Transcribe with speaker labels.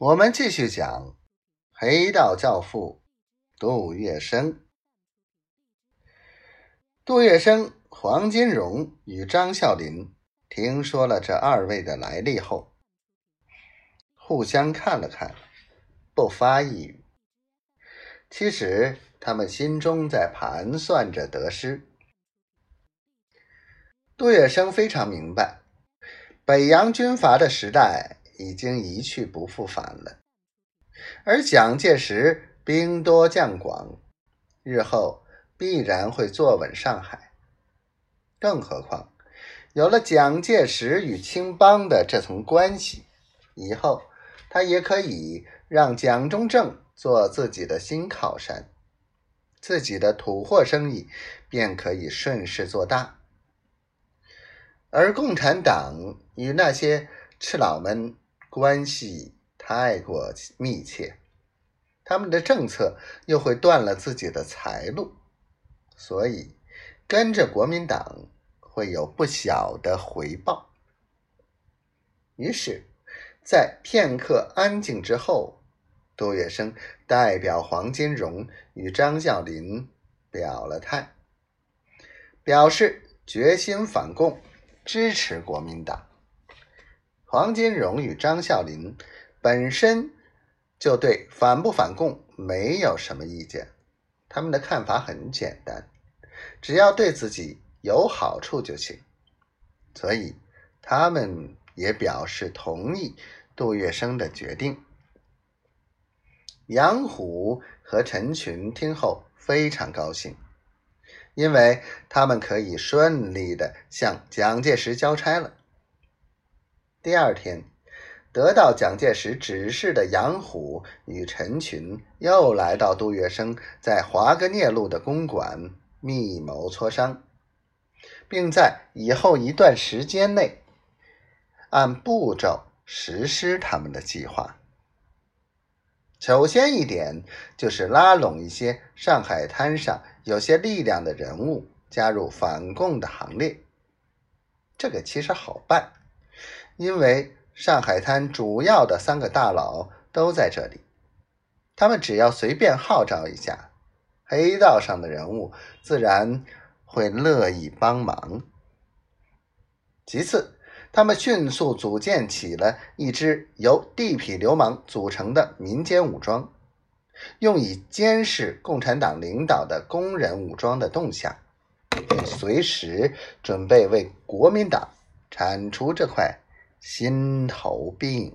Speaker 1: 我们继续讲黑道教父杜月笙。杜月笙、黄金荣与张啸林听说了这二位的来历后，互相看了看，不发一语。其实他们心中在盘算着得失。杜月笙非常明白，北洋军阀的时代。已经一去不复返了，而蒋介石兵多将广，日后必然会坐稳上海。更何况，有了蒋介石与青帮的这层关系，以后他也可以让蒋中正做自己的新靠山，自己的土货生意便可以顺势做大。而共产党与那些赤佬们。关系太过密切，他们的政策又会断了自己的财路，所以跟着国民党会有不小的回报。于是，在片刻安静之后，杜月笙代表黄金荣与张啸林表了态，表示决心反共，支持国民党。黄金荣与张啸林本身就对反不反共没有什么意见，他们的看法很简单，只要对自己有好处就行，所以他们也表示同意杜月笙的决定。杨虎和陈群听后非常高兴，因为他们可以顺利的向蒋介石交差了。第二天，得到蒋介石指示的杨虎与陈群又来到杜月笙在华格聂路的公馆密谋磋商，并在以后一段时间内按步骤实施他们的计划。首先一点就是拉拢一些上海滩上有些力量的人物加入反共的行列，这个其实好办。因为上海滩主要的三个大佬都在这里，他们只要随便号召一下，黑道上的人物自然会乐意帮忙。其次，他们迅速组建起了一支由地痞流氓组成的民间武装，用以监视共产党领导的工人武装的动向，随时准备为国民党铲除这块。心头病。